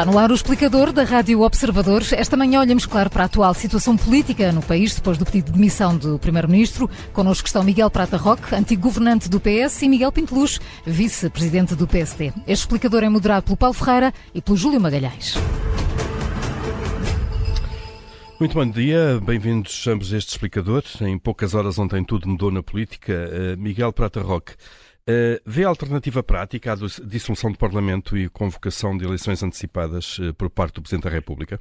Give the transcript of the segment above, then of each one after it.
Está no ar o explicador da Rádio Observador. Esta manhã olhamos, claro, para a atual situação política no país, depois do pedido de demissão do Primeiro-Ministro. Connosco estão Miguel Prata Roque, antigo governante do PS, e Miguel Pinteluz, vice-presidente do PSD. Este explicador é moderado pelo Paulo Ferreira e pelo Júlio Magalhães. Muito bom dia, bem-vindos ambos a este explicador. Em poucas horas ontem tudo mudou na política. Uh, Miguel Prata Roque, uh, vê alternativa prática à dissolução do Parlamento e convocação de eleições antecipadas uh, por parte do Presidente da República?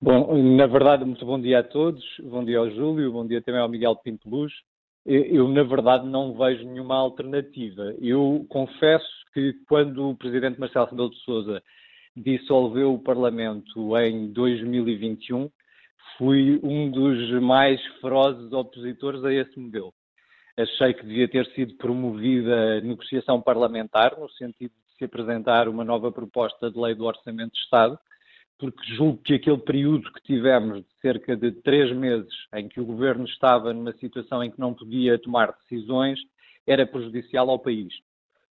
Bom, na verdade, muito bom dia a todos. Bom dia ao Júlio, bom dia também ao Miguel Pinto Luz. Eu, na verdade, não vejo nenhuma alternativa. Eu confesso que quando o Presidente Marcelo Rebelo de Sousa dissolveu o Parlamento em 2021, fui um dos mais ferozes opositores a esse modelo. Achei que devia ter sido promovida negociação parlamentar, no sentido de se apresentar uma nova proposta de lei do Orçamento de Estado, porque julgo que aquele período que tivemos de cerca de três meses, em que o governo estava numa situação em que não podia tomar decisões, era prejudicial ao país.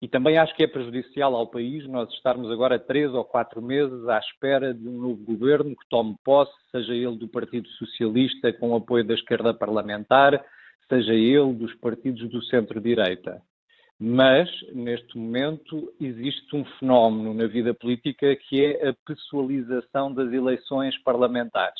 E também acho que é prejudicial ao país nós estarmos agora três ou quatro meses à espera de um novo governo que tome posse, seja ele do Partido Socialista com apoio da esquerda parlamentar, seja ele dos partidos do centro-direita. Mas, neste momento, existe um fenómeno na vida política que é a pessoalização das eleições parlamentares.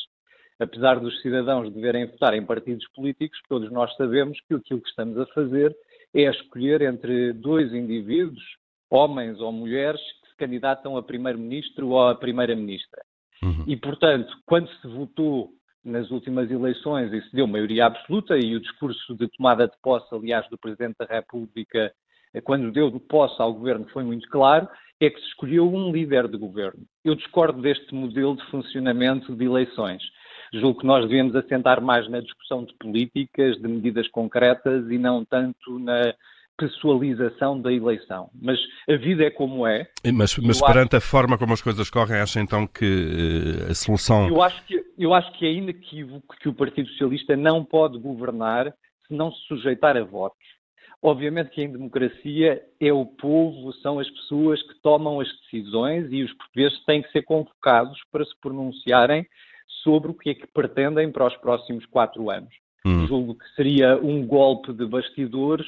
Apesar dos cidadãos deverem votar em partidos políticos, todos nós sabemos que aquilo que estamos a fazer é escolher entre dois indivíduos, homens ou mulheres, que se candidatam a primeiro-ministro ou a primeira-ministra. Uhum. E, portanto, quando se votou nas últimas eleições se deu maioria absoluta, e o discurso de tomada de posse, aliás, do Presidente da República, quando deu de posse ao governo, foi muito claro, é que se escolheu um líder de governo. Eu discordo deste modelo de funcionamento de eleições. Julgo que nós devemos assentar mais na discussão de políticas, de medidas concretas e não tanto na pessoalização da eleição. Mas a vida é como é. Mas, mas perante acho... a forma como as coisas correm, acha então que uh, a solução. Eu acho que, eu acho que é inequívoco que o Partido Socialista não pode governar se não se sujeitar a votos. Obviamente que em democracia é o povo, são as pessoas que tomam as decisões e os portugueses têm que ser convocados para se pronunciarem sobre o que é que pretendem para os próximos quatro anos. Hum. Julgo que seria um golpe de bastidores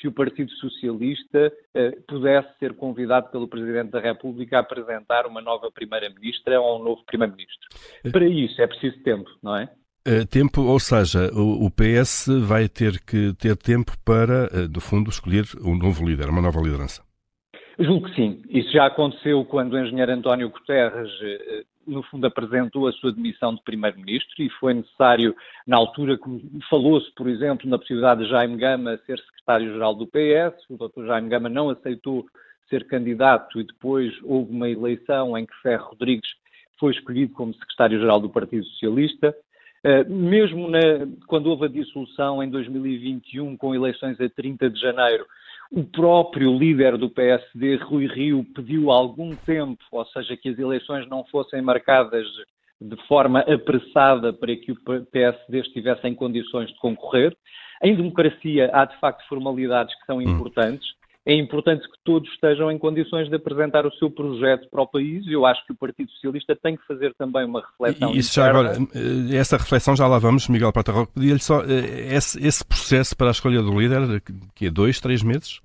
se o Partido Socialista eh, pudesse ser convidado pelo Presidente da República a apresentar uma nova Primeira-Ministra ou um novo Primeiro-Ministro. Eh. Para isso é preciso tempo, não é? Uh, tempo, ou seja, o, PS vai ter que ter tempo para, no fundo, escolher um novo líder, uma nova liderança. Julgo que sim. Isso já aconteceu quando o engenheiro António Guterres no fundo, apresentou a sua demissão de Primeiro-Ministro e foi necessário, na altura, falou-se, por exemplo, na possibilidade de Jaime Gama ser secretário-geral do PS, o Dr. Jaime Gama não aceitou ser candidato e depois houve uma eleição em que Ferro Rodrigues foi escolhido como secretário-geral do Partido Socialista. Uh, mesmo na, quando houve a dissolução em 2021, com eleições a 30 de janeiro, o próprio líder do PSD, Rui Rio, pediu algum tempo, ou seja, que as eleições não fossem marcadas de forma apressada para que o PSD estivesse em condições de concorrer. Em democracia há de facto formalidades que são hum. importantes. É importante que todos estejam em condições de apresentar o seu projeto para o país. Eu acho que o Partido Socialista tem que fazer também uma reflexão. E isso já agora, eh, essa reflexão já lá vamos, Miguel Patarroco. Pedia-lhe só eh, esse, esse, processo para a escolha do líder, que é dois, três meses?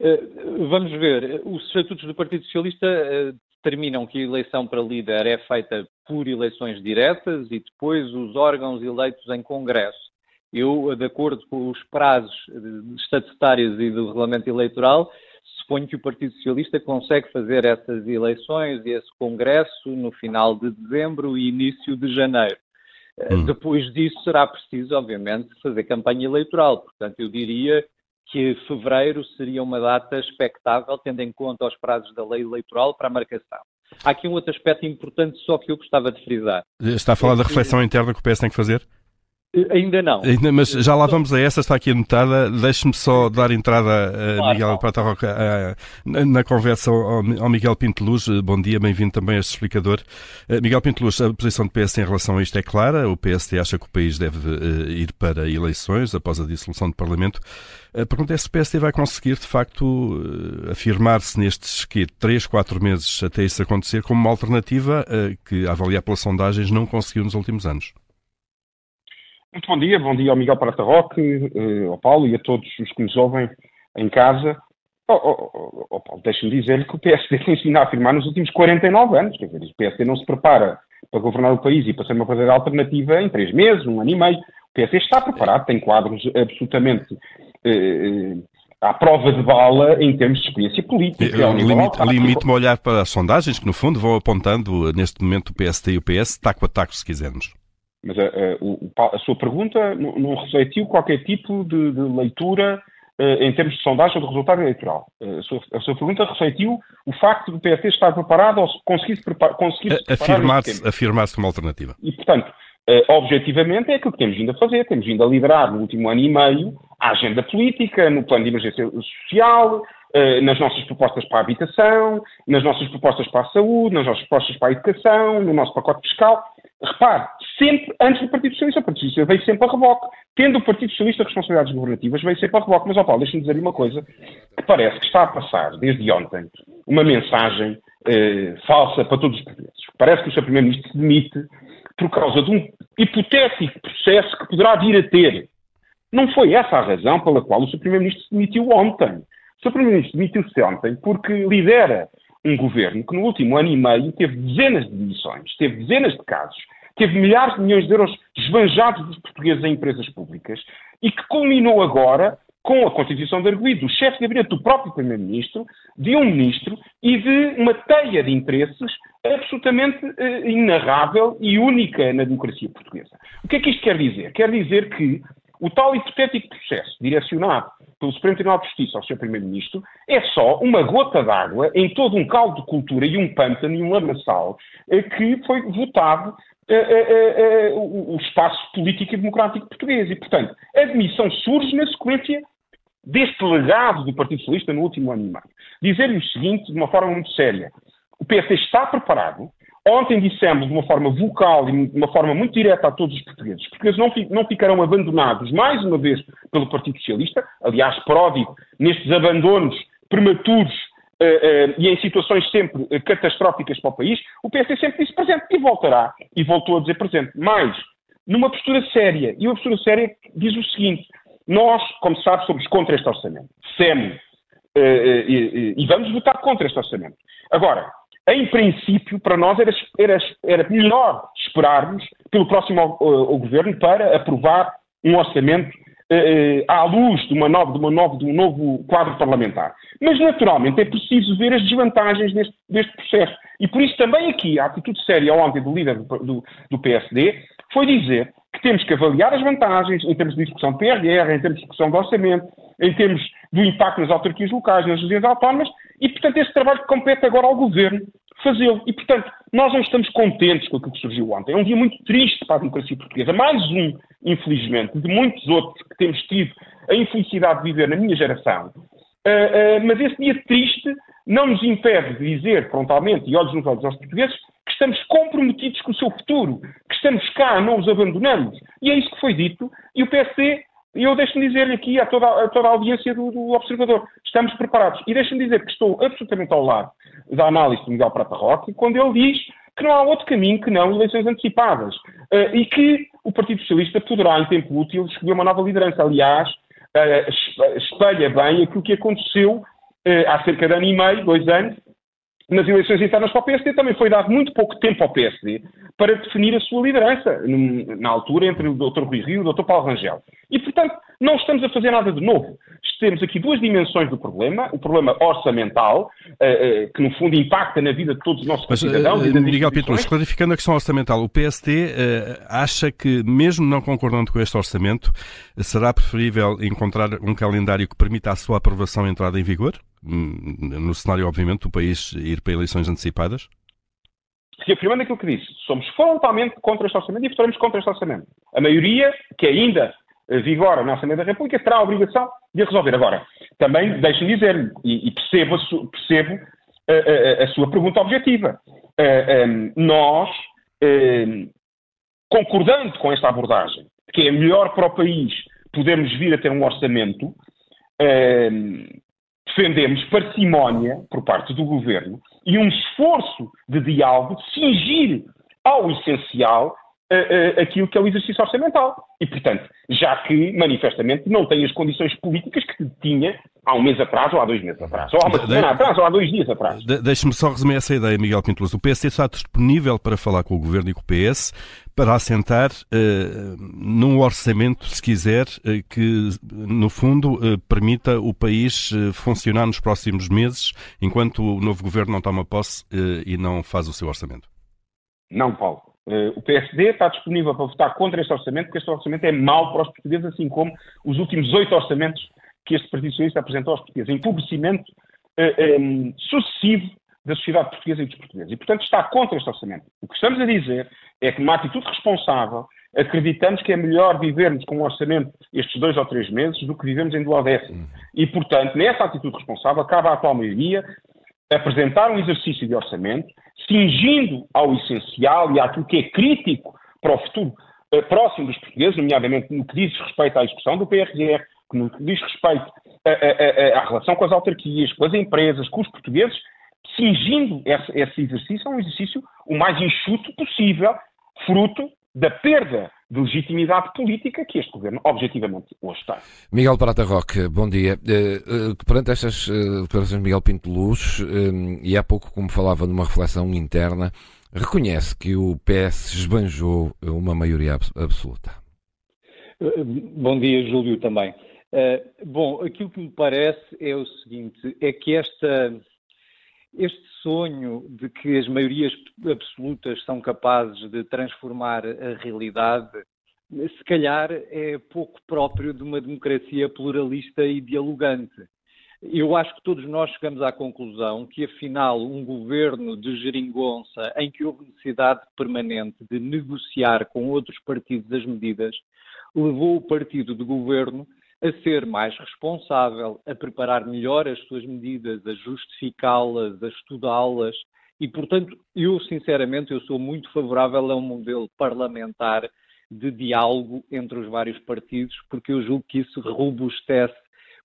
Eh, vamos ver. Os estatutos do Partido Socialista determinam que a eleição para líder é feita por eleições diretas e depois os órgãos eleitos em Congresso. Eu, de acordo com os prazos estatutários e do regulamento eleitoral, suponho que o Partido Socialista consegue fazer essas eleições e esse congresso no final de dezembro e início de janeiro. Eh, hum. Depois disso será preciso, obviamente, fazer campanha eleitoral. Portanto, eu diria que fevereiro seria uma data expectável, tendo em conta os prazos da lei eleitoral para a marcação. Há aqui um outro aspecto importante só que eu gostava de frisar. Está a falar é da reflexão interna que o PS tem que fazer? Ainda não. Ainda, mas já lá vamos a essa, está aqui anotada. Deixe-me só dar entrada a claro, Miguel Prata Roca na conversa ao, Miguel Pinto Luz. Bom dia, bem-vindo também a este explicador. Miguel Pinto Luz, a posição do PS em relação a isto é clara. O PSD acha que o país deve ir para eleições após a dissolução do Parlamento. A pergunta é se o PSD vai conseguir, de facto, afirmar-se nestes que, três, quatro meses até isso acontecer, como uma alternativa que, a avaliar pelas sondagens, não conseguiu nos últimos anos. Muito bom dia, bom dia ao Miguel Prata Roque, eh, ao Paulo e a todos os que nos ouvem em casa. Oh, oh, oh, oh Paulo, deixe-me dizer-lhe que o PSD tem vindo a afirmar nos últimos 49 anos. Quer dizer, o PSD não se prepara para governar o país e para ser uma verdadeira alternativa em três meses, um ano e meio. O PSD está preparado, tem quadros absolutamente eh, eh à prova de bala em termos de experiência política. Limite-me limite a olhar para as sondagens que, no fundo, vão apontando neste momento o PSD e o PS, taco a taco, se quisermos. Mas a, a, a sua pergunta não, não, refletiu qualquer tipo de, de leitura uh, em termos de sondagem ou de resultado eleitoral. Uh, a, sua, a, sua, pergunta refletiu o facto do PSD estar preparado ou conseguir-se preparar. Conseguir Afirmar-se afirmar uma alternativa. E, portanto, uh, objetivamente é aquilo que temos vindo a fazer. Temos vindo a liderar no último ano e meio a agenda política, no plano de emergência social, nas nossas propostas para a habitação, nas nossas propostas para a saúde, nas nossas propostas para a educação, no nosso pacote fiscal. Repare, sempre antes do Partido Socialista. O Partido Socialista veio sempre a reboque. Tendo o Partido Socialista responsabilidades governativas, veio sempre a reboque. Mas, ó Paulo, deixa-me dizer uma coisa que parece que está a passar, desde ontem, uma mensagem eh, falsa para todos os portugueses. Parece que o Sr. Primeiro-Ministro se demite por causa de um hipotético processo que poderá vir a ter. Não foi essa a razão pela qual o Sr. Primeiro-Ministro se demitiu ontem. O Sr. Primeiro-Ministro demitiu-se ontem porque lidera um governo que no último ano e meio teve dezenas de demissões, teve dezenas de casos, teve milhares de milhões de euros esbanjados dos portugueses em empresas públicas e que culminou agora com a constituição de arguido do chefe de gabinete do próprio Primeiro-Ministro, de um ministro e de uma teia de interesses absolutamente uh, inarrável e única na democracia portuguesa. O que é que isto quer dizer? Quer dizer que o tal hipotético processo direcionado pelo Supremo Tribunal de Justiça ao Sr. Primeiro-Ministro é só uma gota d'água em todo um caldo de cultura e um pântano e um lamaçal eh, que foi votado eh, eh, o espaço político e democrático português. E, portanto, a admissão surge na sequência deste legado do Partido Socialista no último ano e meio. Dizer-lhe o seguinte, de uma forma muito séria. O PSD está preparado Ontem dissemos de uma forma vocal e de uma forma muito direta a todos os portugueses. Os portugueses não, não ficarão abandonados mais uma vez pelo Partido Socialista, aliás, pródigo nestes abandonos prematuros uh, uh, e em situações sempre uh, catastróficas para o país. O PSD sempre disse presente e voltará. E voltou a dizer presente. Mas, numa postura séria, e uma postura séria diz o seguinte: nós, como se sabe, somos contra este orçamento. SEM. e vamos votar contra este orçamento. Agora, em princípio, para nós era, era, era melhor esperarmos pelo próximo uh, governo para aprovar um orçamento uh, à luz de, uma nova, de, uma nova, de um novo quadro parlamentar. Mas, naturalmente, é preciso ver as desvantagens deste, deste processo. E por isso também aqui a atitude séria ontem do líder do, do, do PSD foi dizer que temos que avaliar as vantagens em termos de discussão de PRR, em termos de discussão de orçamento, em termos do impacto nas autarquias locais, nas regiões autónomas, e, portanto, esse trabalho compete agora ao Governo fazê-lo. E, portanto, nós não estamos contentes com aquilo que surgiu ontem. É um dia muito triste para a democracia portuguesa. Mais um, infelizmente, de muitos outros que temos tido a infelicidade de viver na minha geração. Uh, uh, mas esse dia triste não nos impede de dizer frontalmente e olhos nos olhos aos portugueses que estamos comprometidos com o seu futuro, que estamos cá, não os abandonamos. E é isso que foi dito. E o PSD e eu deixo-me dizer-lhe aqui a toda, a toda a audiência do, do, Observador, estamos preparados. E deixo-me dizer que estou absolutamente ao lado da análise do Miguel Prata Roque, quando ele diz que não há outro caminho que não eleições antecipadas. Uh, e que o Partido Socialista poderá, em tempo útil, escolher uma nova liderança. Aliás, uh, espelha bem aquilo que aconteceu uh, há cerca de ano e meio, dois anos, nas eleições internas para o PSD também foi dado muito pouco tempo ao PSD para definir a sua liderança, na altura entre o Dr. Rui Rio e o Dr. Paulo Rangel. E, portanto, não estamos a fazer nada de novo. Temos aqui duas dimensões do problema. O problema orçamental, uh, uh, que no fundo impacta na vida de todos os nossos Mas, cidadãos. Uh, Miguel Pinto, clarificando a questão orçamental, o PSD acha que, mesmo não concordando com este orçamento, será preferível encontrar um calendário que permita a sua aprovação e entrada em vigor? Hum, no cenário, obviamente, do país ir para eleições antecipadas? reafirmando aquilo que disse, somos frontalmente contra este orçamento e votaremos contra este orçamento. A maioria, que ainda vigora na Assembleia da República, terá a obrigação de resolver. Agora, também deixe-me dizer, e, e percebo, a, percebo a, a, a, sua pergunta objetiva. Um, nós, um, concordando com esta abordagem, que é melhor para o país podermos vir a ter um orçamento, um, defendemos parcimónia por parte do governo e um esforço de diálogo de cingir ao essencial uh, aquilo que é o exercício orçamental. E, portanto, já que manifestamente não tem as condições políticas que tinha há um mês atrás, ou há dois meses atrás, ou há uma de, semana de, atrás, ou há dois dias atrás. De, Deixe-me só resumir essa ideia, Miguel Pinto O PSD está disponível para falar com o Governo e com o PS para assentar uh, num orçamento, se quiser, uh, que, no fundo, uh, permita o país funcionar nos próximos meses, enquanto o novo Governo não toma posse e não faz o seu orçamento. Não, Paulo. Uh, o PSD está disponível para votar contra este orçamento, porque este orçamento é mau para os portugueses, assim como os últimos oito orçamentos que este Partido Socialista apresentou aos portugueses. Empobrecimento eh, sucessivo da sociedade portuguesa e dos portugueses. E, portanto, está contra este orçamento. O que estamos a dizer é que, numa atitude responsável, acreditamos que é melhor vivermos com um orçamento estes dois ou três meses do que vivemos em duodécimo. E, portanto, nessa atitude responsável, cabe à atual maioria apresentar um exercício de orçamento, cingindo ao essencial e àquilo que é crítico para o futuro uh, próximo dos portugueses, nomeadamente no que diz respeito à execução do PRR, no que diz respeito à relação com as autarquias, com as empresas, com os portugueses, cingindo esse, esse exercício a um exercício o mais enxuto possível, fruto da perda de legitimidade política que este governo objetivamente hoje tem. Miguel Prata Roque, bom dia. Uh, uh, perante estas uh, declarações de Miguel Pinto Luz, e há pouco, como falava numa reflexão interna, reconhece que o PS esbanjou uma maioria absoluta. Bom dia, Júlio, também. bom, aquilo que me parece é o seguinte, é que esta este sonho de que as maiorias absolutas são capazes de transformar a realidade, se calhar é pouco próprio de uma democracia pluralista e dialogante. Eu acho que todos nós chegamos à conclusão que, afinal, um governo de geringonça em que houve necessidade permanente de negociar com outros partidos as medidas, levou o partido de governo a ser mais responsável, a preparar melhor as suas medidas, a justificá-las, a estudá-las. E, portanto, eu, sinceramente, eu sou muito favorável a um modelo parlamentar de diálogo entre os vários partidos, porque eu julgo que isso robustece,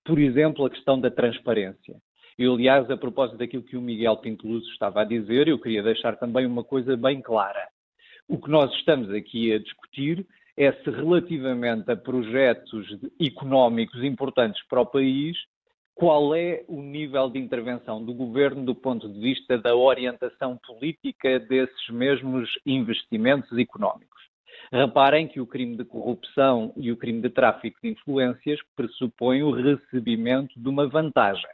por exemplo, a questão da transparência. Eu, aliás, a propósito daquilo que o Miguel Pinto Luz estava a dizer, eu queria deixar também uma coisa bem clara. O que nós estamos aqui a discutir é se relativamente a projetos económicos importantes para o país, qual é o nível de intervenção do governo do ponto de vista da orientação política desses mesmos investimentos económicos. Reparem que o crime de corrupção e o crime de tráfico de influências pressupõem o recebimento de uma vantagem.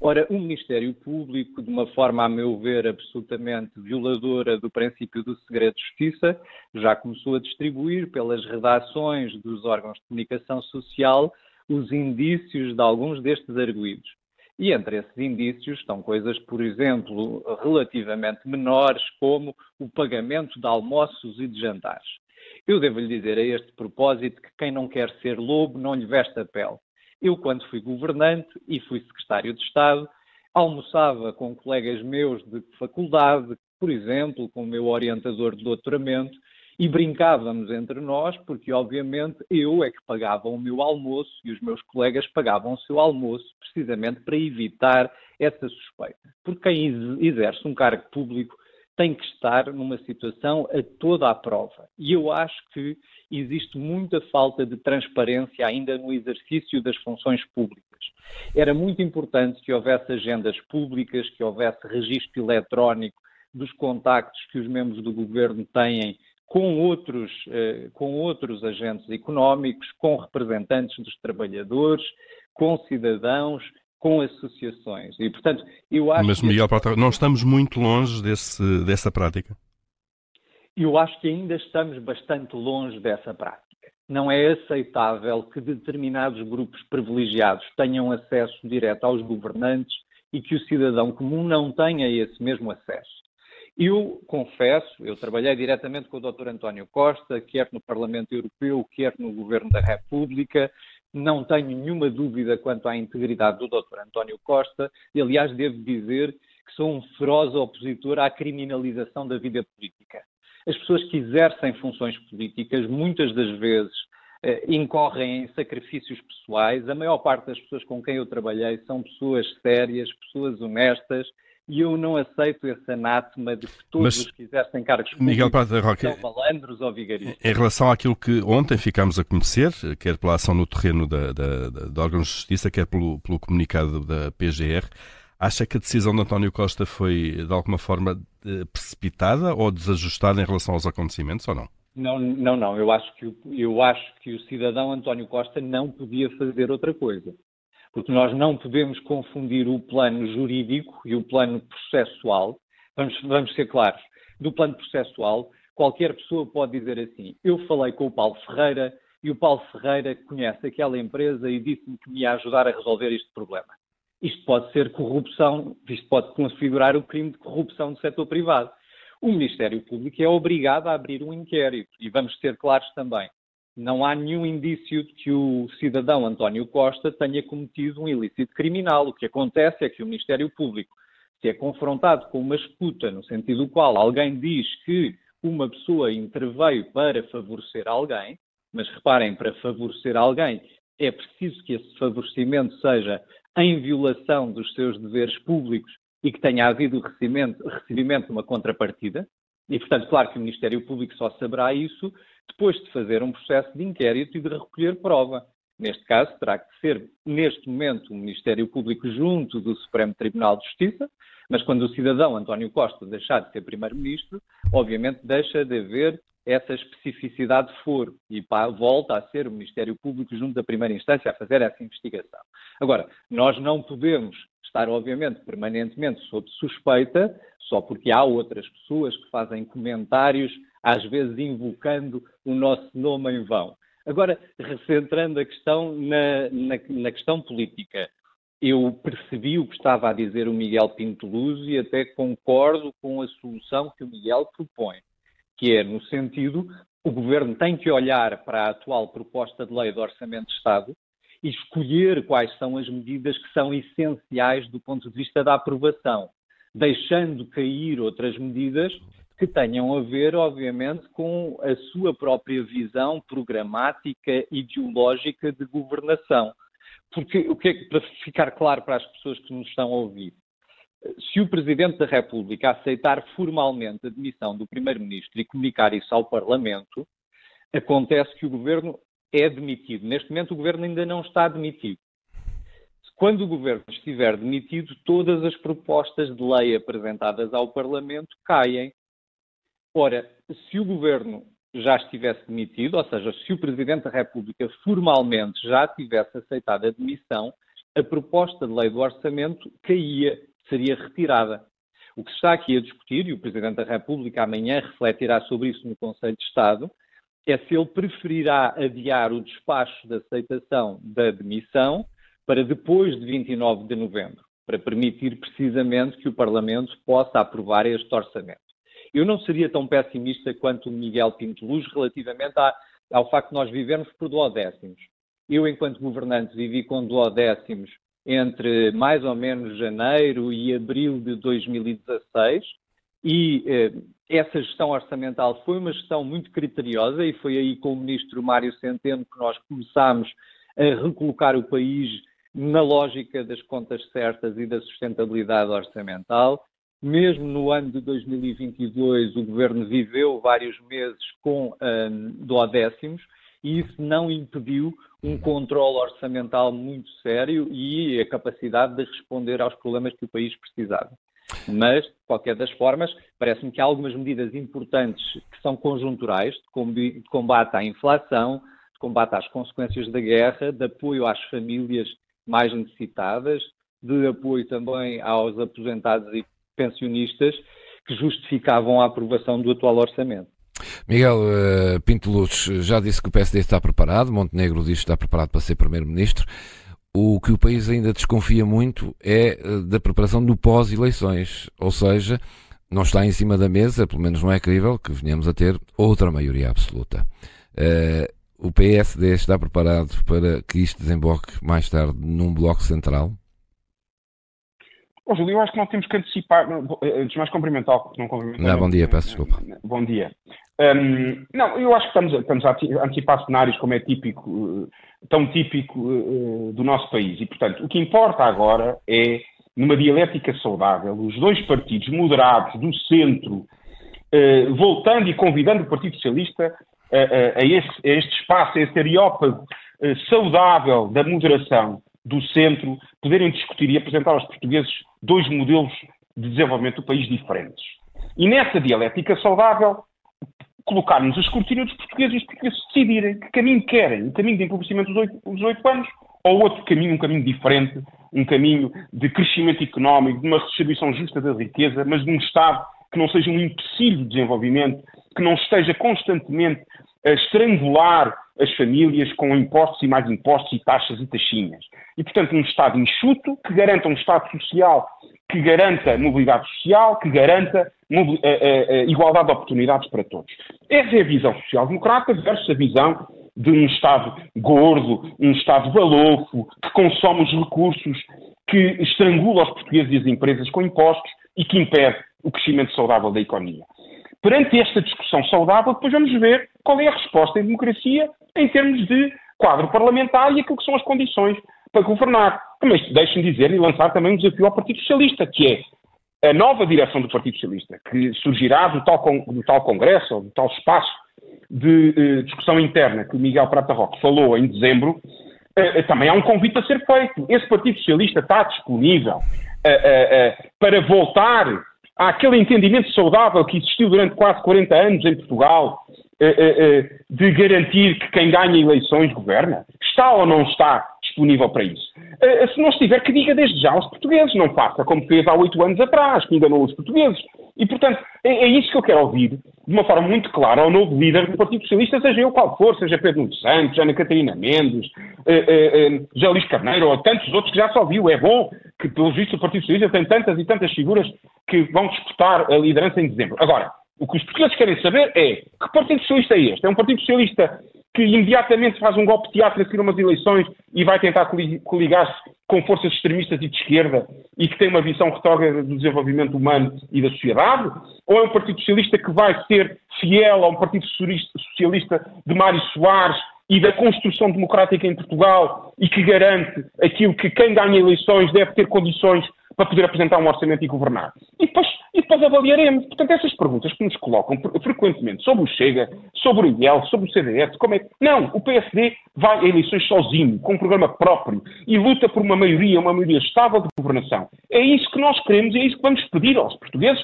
Ora, o Ministério Público, de uma forma, a meu ver, absolutamente violadora do princípio do segredo de justiça, já começou a distribuir pelas redações dos órgãos de comunicação social os indícios de alguns destes arguídos. E entre esses indícios estão coisas, por exemplo, relativamente menores, como o pagamento de almoços e de jantares. Eu devo lhe dizer a este propósito que quem não quer ser lobo não lhe veste a pele. Eu, quando fui governante e fui secretário de Estado, almoçava com colegas meus de faculdade, por exemplo, com o meu orientador de doutoramento, e brincávamos entre nós, porque obviamente eu é que pagava o meu almoço e os meus colegas pagavam o seu almoço, precisamente para evitar essa suspeita. Porque quem exerce um cargo público tem que estar numa situação a toda a prova. E eu acho que existe muita falta de transparência ainda no exercício das funções públicas. Era muito importante que houvesse agendas públicas, que houvesse registro eletrónico dos contactos que os membros do governo têm com outros, eh, com outros agentes económicos, com representantes dos trabalhadores, com cidadãos, com associações. E, portanto, eu acho Mas, Miguel, que... não estamos muito longe desse, dessa prática? Eu acho que ainda estamos bastante longe dessa prática. Não é aceitável que determinados grupos privilegiados tenham acesso direto aos governantes e que o cidadão comum não tenha esse mesmo acesso. Eu confesso, eu trabalhei diretamente com o Dr. António Costa, quer no Parlamento Europeu, quer no Governo da República. Não tenho nenhuma dúvida quanto à integridade do Dr. António Costa. E, aliás, devo dizer que sou um feroz opositor à criminalização da vida política. As pessoas que exercem funções políticas, muitas das vezes, eh, incorrem em sacrifícios pessoais. A maior parte das pessoas com quem eu trabalhei são pessoas sérias, pessoas honestas, e eu não aceito esse anátema de que todos Mas, os que exercem cargos Miguel Prata Roque, são malandros ou vigaristas. Em relação àquilo que ontem ficámos a conhecer, quer pela ação no terreno da, da, da, da órgãos de justiça, quer pelo, pelo comunicado da PGR, acha que a decisão de António Costa foi, de alguma forma, precipitada ou desajustada em relação aos acontecimentos ou não? Não, não, não. Eu acho que, eu acho que o cidadão António Costa não podia fazer outra coisa porque nós não podemos confundir o plano jurídico e o plano processual. Vamos, vamos ser claros. Do plano processual, qualquer pessoa pode dizer assim: eu falei com o Paulo Ferreira e o Paulo Ferreira conhece aquela empresa e disse-me que me ia ajudar a resolver este problema. Isto pode ser corrupção, isto pode configurar o crime de corrupção do setor privado. O Ministério Público é obrigado a abrir um inquérito e vamos ser claros também não há nenhum indício de que o cidadão António Costa tenha cometido um ilícito criminal. O que acontece é que o Ministério Público, se é confrontado com uma escuta, no sentido do qual alguém diz que uma pessoa interveio para favorecer alguém, mas reparem, para favorecer alguém é preciso que esse favorecimento seja em violação dos seus deveres públicos e que tenha havido recebimento, recebimento de uma contrapartida. E, portanto, claro que o Ministério Público só saberá isso depois de fazer um processo de inquérito e de recolher prova. Neste caso, terá que ser, neste momento, o Ministério Público junto do Supremo Tribunal de Justiça, mas quando o cidadão António Costa deixar de ser Primeiro-Ministro, obviamente deixa de haver essa especificidade de foro e volta a ser o Ministério Público junto da primeira instância a fazer essa investigação. Agora, nós não podemos estar, obviamente, permanentemente sob suspeita só porque há outras pessoas que fazem comentários às vezes invocando o nosso nome em vão. Agora, recentrando a questão na, na, na questão política, eu percebi o que estava a dizer o Miguel Pinto Luz e até concordo com a solução que o Miguel propõe, que é no sentido o governo tem que olhar para a atual proposta de lei do Orçamento de Estado e escolher quais são as medidas que são essenciais do ponto de vista da aprovação, deixando cair outras medidas que tenham a ver, obviamente, com a sua própria visão programática, ideológica de governação. Porque o que é que, para ficar claro para as pessoas que nos estão a ouvir, se o Presidente da República aceitar formalmente a demissão do Primeiro-Ministro e comunicar isso ao Parlamento, acontece que o Governo é demitido. Neste momento, o Governo ainda não está demitido. Quando o Governo estiver demitido, todas as propostas de lei apresentadas ao Parlamento caem Ora, se o governo já estivesse demitido, ou seja, se o Presidente da República formalmente já tivesse aceitado a demissão, a proposta de lei do orçamento caía, seria retirada. O que se está aqui a discutir, e o Presidente da República amanhã refletirá sobre isso no Conselho de Estado, é se ele preferirá adiar o despacho de aceitação da demissão para depois de 29 de novembro, para permitir precisamente que o Parlamento possa aprovar este orçamento. Eu não seria tão pessimista quanto o Miguel Pinto Luz relativamente à, ao facto de nós vivermos por duodécimos. Eu, enquanto governante, vivi com duodécimos entre mais ou menos janeiro e abril de 2016 e eh, essa gestão orçamental foi uma gestão muito criteriosa e foi aí com o ministro Mário Centeno que nós começámos a recolocar o país na lógica das contas certas e da sustentabilidade orçamental mesmo no ano de 2022, o governo viveu vários meses com um, duodécimos e isso não impediu um controle orçamental muito sério e a capacidade de responder aos problemas que o país precisava. Mas, de qualquer das formas, parece-me que há algumas medidas importantes que são conjunturais, de combate à inflação, de combate às consequências da guerra, de apoio às famílias mais necessitadas, de apoio também aos aposentados e pensionistas que justificavam a aprovação do atual orçamento. Miguel uh, Pinto Luz já disse que o PSD está preparado, Montenegro diz que está preparado para ser Primeiro-Ministro. O que o país ainda desconfia muito é uh, da preparação do pós-eleições, ou seja, não está em cima da mesa, pelo menos não é crível, que venhamos a ter outra maioria absoluta. Uh, o PSD está preparado para que isto desemboque mais tarde num bloco central? Oh, Júlio, eu acho que não temos que antecipar. Eh, antes mais cumprimentar, não cumprimentar. Não, bom dia, peço desculpa. Bom dia. Um, não, eu acho que estamos, estamos a antecipar cenários como é típico, eh, tão típico uh, do nosso país. E, portanto, o que importa agora é, numa dialética saudável, os dois partidos moderados do centro, uh, voltando e convidando o Partido Socialista a, a, a, este, a este, espaço, a este areópago uh, saudável da moderação do centro, poderem discutir e apresentar aos portugueses dois modelos de desenvolvimento do país diferentes. E nessa dialética saudável, colocarmos a escrutínio dos portugueses e os portugueses decidirem que caminho querem, um caminho de empobrecimento dos oito anos ou outro caminho, um caminho diferente, um caminho de crescimento económico, de uma redistribuição justa da riqueza, mas de um Estado que não seja um empecilho de desenvolvimento, que não esteja constantemente a estrangular as famílias com impostos e mais impostos e taxas e taxinhas. E, portanto, um Estado enxuto que garanta um Estado social, que garanta mobilidade social, que garanta a, a, a igualdade de oportunidades para todos. Essa é a visão social-democrata versus a visão de um Estado gordo, um Estado balofo, que consome os recursos, que estrangula os portugueses e as empresas com impostos e que impede o crescimento saudável da economia. Perante esta discussão saudável, depois vamos ver qual é a resposta em democracia em termos de quadro parlamentar e aquilo que são as condições para governar. Mas deixem-me dizer e lançar também um desafio ao Partido Socialista, que é a nova direção do Partido Socialista, que surgirá do tal, do tal congresso, ou do tal espaço de uh, discussão interna que o Miguel Prata Roque falou em dezembro, uh, também há um convite a ser feito. Esse Partido Socialista está disponível para voltar àquele entendimento saudável que existiu durante quase 40 anos em Portugal, de garantir que quem ganha eleições governa? Está ou não está disponível para isso? Se não estiver, que diga desde já aos portugueses, não faça como fez há oito anos atrás, que enganou os portugueses. E, portanto, é, é, isso que eu quero ouvir, de uma forma muito clara, ao novo líder do Partido Socialista, seja eu qual for, seja Pedro Nuno Santos, Ana Catarina Mendes, eh, eh, eh, José Luís Carneiro, ou tantos outros que já só viu. É bom que, pelo visto, o Partido Socialista tem tantas e tantas figuras que vão disputar a liderança em dezembro. Agora, o que os portugueses querem saber é que Partido Socialista é este? É um Partido Socialista que imediatamente faz um golpe de teatro a seguir umas eleições e vai tentar coligar-se com forças extremistas e de esquerda e que tem uma visão retrógrada do desenvolvimento humano e da sociedade? Ou é um Partido Socialista que vai ser fiel a um Partido Socialista de Mário Soares e da construção democrática em Portugal e que garante aquilo que quem ganha eleições deve ter condições para poder apresentar um orçamento e governar. E depois, e depois avaliaremos. Portanto, essas perguntas que nos colocam frequentemente sobre o Chega, sobre o IEL, sobre o CDS, como é que... Não, o PSD vai a eleições sozinho, com um programa próprio, e luta por uma maioria, uma maioria estável de governação. É isso que nós queremos e é isso que vamos pedir aos portugueses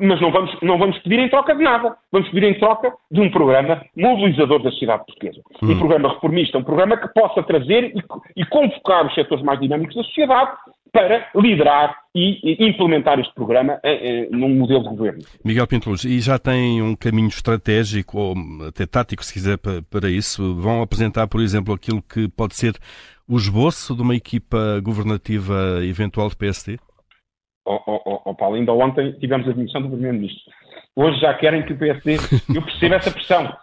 mas não vamos, não vamos pedir em troca de nada. Vamos pedir em troca de um programa mobilizador da sociedade portuguesa. Hum. Um programa reformista, um programa que possa trazer e, e convocar os setores mais dinâmicos da sociedade para liderar e, implementar este programa eh, eh, num modelo de governo. Miguel Pinteluz, e já tem um caminho estratégico, ou até tático, se quiser, para, para isso? Vão apresentar, por exemplo, aquilo que pode ser o esboço de uma equipa governativa eventual de PSD? Oh, oh, oh, Paulo, ainda ontem tivemos a admissão do Primeiro-Ministro. Hoje já querem que o PSD. Eu percebo essa pressão.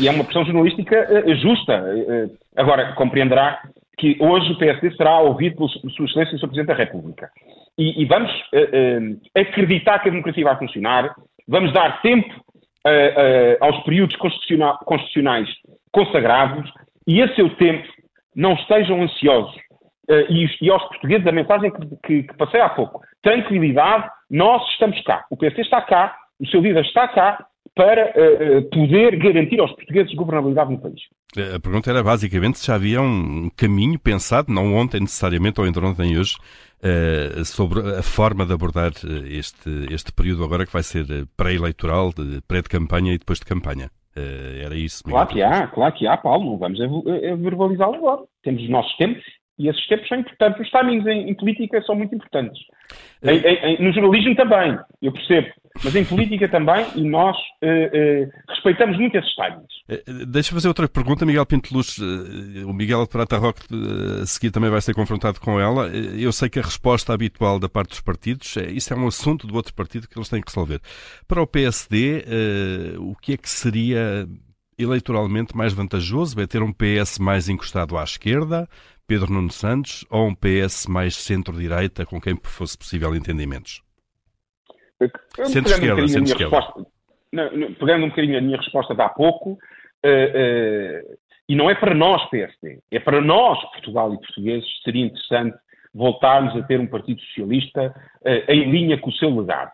E é uma pressão jornalística eh, justa. Eh, agora, compreenderá que hoje o PSD será ouvido pelo Sua Excelência e Sr. Presidente da República. E, e vamos uh, uh, acreditar que a democracia vai funcionar, vamos dar tempo uh, aos períodos constitucionais consagrados e, a seu tempo, não estejam ansiosos e, e, aos portugueses a mensagem que, que, que, passei há pouco. Tranquilidade, nós estamos cá. O PC está cá, o seu líder está cá para uh, poder garantir aos portugueses governabilidade no país. A pergunta era basicamente se já havia um caminho pensado, não ontem necessariamente ou entre ontem e hoje, uh, sobre a forma de abordar este, este período agora que vai ser pré-eleitoral, pré de campanha e depois de campanha. Uh, era isso. Claro que há, claro que há, Paulo, não vamos verbalizá-lo agora. Temos os nossos tempos E esses tempos são importantes. Os timings em, em política são muito importantes. Em, em, no jornalismo também, eu percebo. Mas em política também, e nós uh, uh, respeitamos muito esses timings. Uh, Deixa-me fazer outra pergunta, Miguel Pinteluz. o Miguel Prata Roque a seguir também vai ser confrontado com ela. Eu sei que a resposta habitual da parte dos partidos, isso é um assunto do outro partido que eles têm que resolver. Para o PSD, o que é que seria eleitoralmente mais vantajoso? É ter um PS mais encostado à esquerda, Pedro Nuno Santos, ou um PS mais centro-direita com quem fosse possível entendimentos? Centro-esquerda, um centro-esquerda. Pegando um bocadinho a minha resposta de há pouco, uh, uh, e não é para nós, PSD, é para nós, Portugal e portugueses, seria interessante voltarmos a ter um Partido Socialista uh, em linha com o seu legado.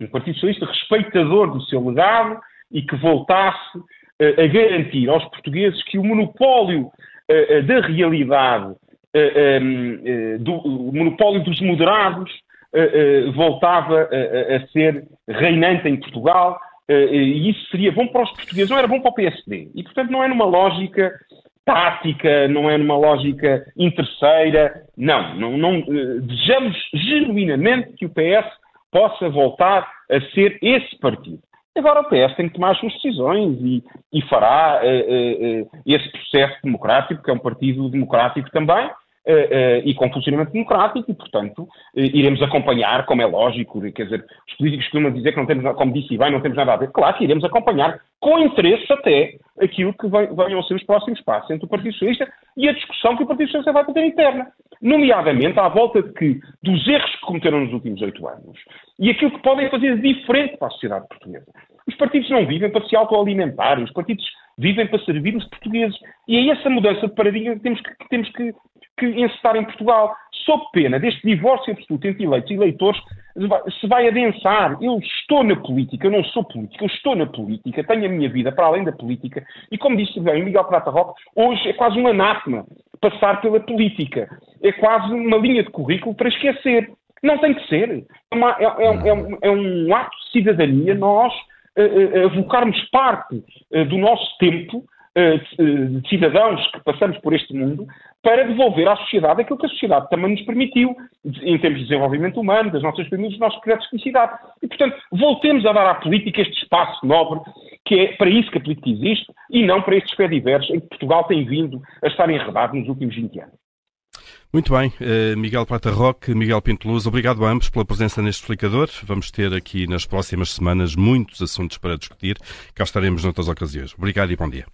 Um Partido Socialista respeitador do seu legado e que voltasse a garantir aos portugueses que o monopólio da realidade, do, o monopólio dos moderados, voltava a ser reinante em Portugal e isso seria bom para os portugueses, não era bom para o PSD. E, portanto, não é numa lógica tática, não é numa lógica interesseira. Não, não, não desejamos genuinamente que o PS possa voltar a ser esse partido. Agora o PS tem que tomar as suas decisões e, e fará uh, uh, uh, esse processo democrático, que é um partido democrático também, e com funcionamento democrático, e, portanto, iremos acompanhar, como é lógico, quer dizer, os políticos costumam dizer que não temos, como disse bem, não temos nada a ver. Claro que iremos acompanhar, com interesse até, aquilo que venham a ser os próximos passos entre o Partido Socialista e a discussão que o Partido Socialista vai ter interna. Nomeadamente à volta de que, dos erros que cometeram nos últimos oito anos e aquilo que podem fazer diferente para a sociedade portuguesa. Os partidos não vivem para se autoalimentar, os partidos vivem para servir os portugueses. E é essa mudança de paradigma que temos que, que temos que, que encetar em Portugal. Sob pena deste divórcio absoluto entre eleitos e eleitores, se vai adensar. Eu estou na política, eu não sou político, eu estou na política, tenho a minha vida para além da política. E como disse bem Miguel Prata Roque, hoje é quase um anátema passar pela política. É quase uma linha de currículo para esquecer. Não tem que ser. É, uma, é, é, é um, é um ato de cidadania nós avocarmos parte eh, do nosso tempo de cidadãos que passamos por este mundo para devolver à sociedade aquilo que a sociedade também nos permitiu, em termos de desenvolvimento humano, das nossas famílias, dos nossos projetos de felicidade. E, portanto, voltemos a dar à política este espaço nobre, que é para isso que a política existe, e não para estes pé diversos em que Portugal tem vindo a estar enredado nos últimos 20 anos. Muito bem, uh, Miguel Prata Roque, Miguel Pinteluz, obrigado a ambos pela presença neste explicador. Vamos ter aqui nas próximas semanas muitos assuntos para discutir. Cá estaremos noutras ocasiões. Obrigado e bom dia.